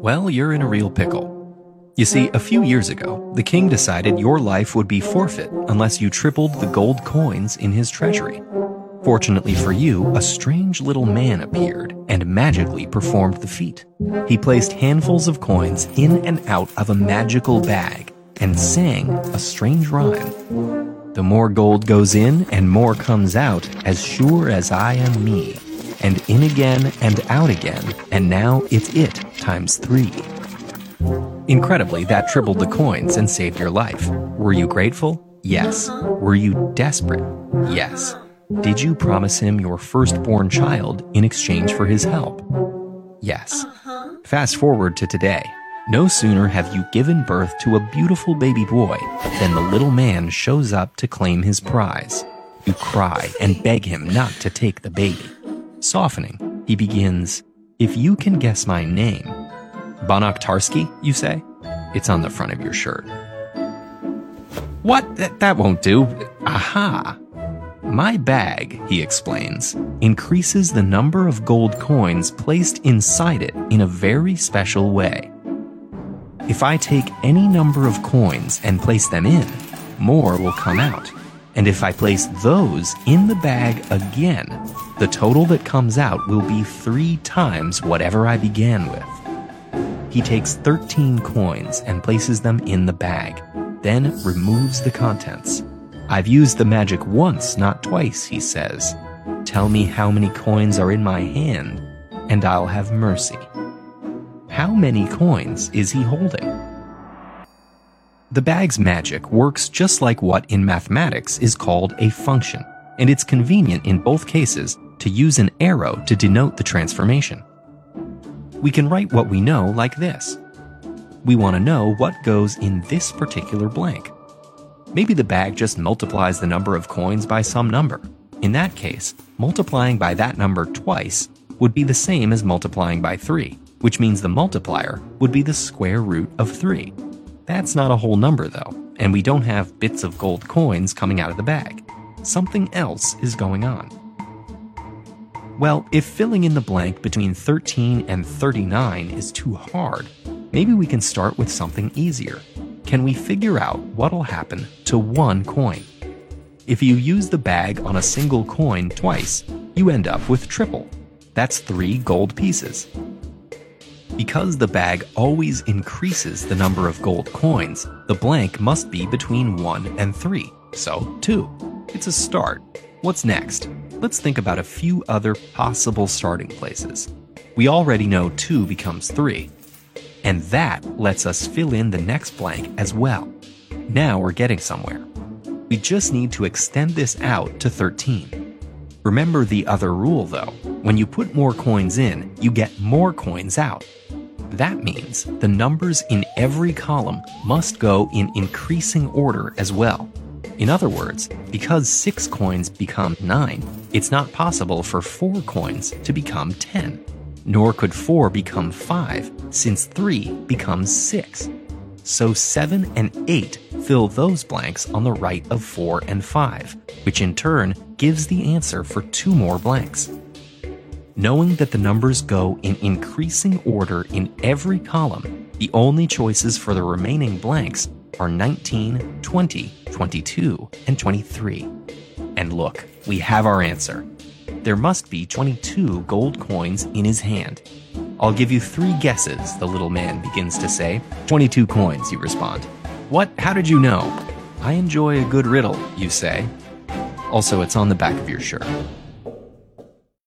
Well, you're in a real pickle. You see, a few years ago, the king decided your life would be forfeit unless you tripled the gold coins in his treasury. Fortunately for you, a strange little man appeared and magically performed the feat. He placed handfuls of coins in and out of a magical bag and sang a strange rhyme. The more gold goes in and more comes out, as sure as I am me. And in again and out again, and now it's it times three. Incredibly, that tripled the coins and saved your life. Were you grateful? Yes. Were you desperate? Yes. Did you promise him your firstborn child in exchange for his help? Yes. Fast forward to today. No sooner have you given birth to a beautiful baby boy than the little man shows up to claim his prize. You cry and beg him not to take the baby. Softening, he begins, If you can guess my name. Banach Tarski, you say? It's on the front of your shirt. What? That won't do. Aha! My bag, he explains, increases the number of gold coins placed inside it in a very special way. If I take any number of coins and place them in, more will come out. And if I place those in the bag again, the total that comes out will be three times whatever I began with. He takes 13 coins and places them in the bag, then removes the contents. I've used the magic once, not twice, he says. Tell me how many coins are in my hand, and I'll have mercy. How many coins is he holding? The bag's magic works just like what in mathematics is called a function, and it's convenient in both cases to use an arrow to denote the transformation. We can write what we know like this. We want to know what goes in this particular blank. Maybe the bag just multiplies the number of coins by some number. In that case, multiplying by that number twice would be the same as multiplying by 3, which means the multiplier would be the square root of 3. That's not a whole number though, and we don't have bits of gold coins coming out of the bag. Something else is going on. Well, if filling in the blank between 13 and 39 is too hard, maybe we can start with something easier can we figure out what'll happen to one coin? If you use the bag on a single coin twice, you end up with triple. That's three gold pieces. Because the bag always increases the number of gold coins, the blank must be between 1 and 3, so 2. It's a start. What's next? Let's think about a few other possible starting places. We already know 2 becomes 3, and that lets us fill in the next blank as well. Now we're getting somewhere. We just need to extend this out to 13. Remember the other rule though. When you put more coins in, you get more coins out. That means the numbers in every column must go in increasing order as well. In other words, because 6 coins become 9, it's not possible for 4 coins to become 10 nor could 4 become 5, since 3 becomes 6. So 7 and 8 fill those blanks on the right of 4 and 5, which in turn gives the answer for two more blanks. Knowing that the numbers go in increasing order in every column, the only choices for the remaining blanks are 19, 20, 22, and 23. And look, we have our answer. There must be 22 gold coins in his hand. I'll give you three guesses, the little man begins to say. 22 coins, you respond. What? How did you know? I enjoy a good riddle, you say. Also, it's on the back of your shirt.